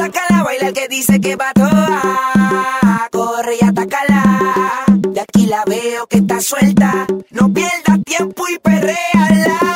Sácala a bailar que dice que va toda. Corre y atacala. De aquí la veo que está suelta. No pierdas tiempo y perréala.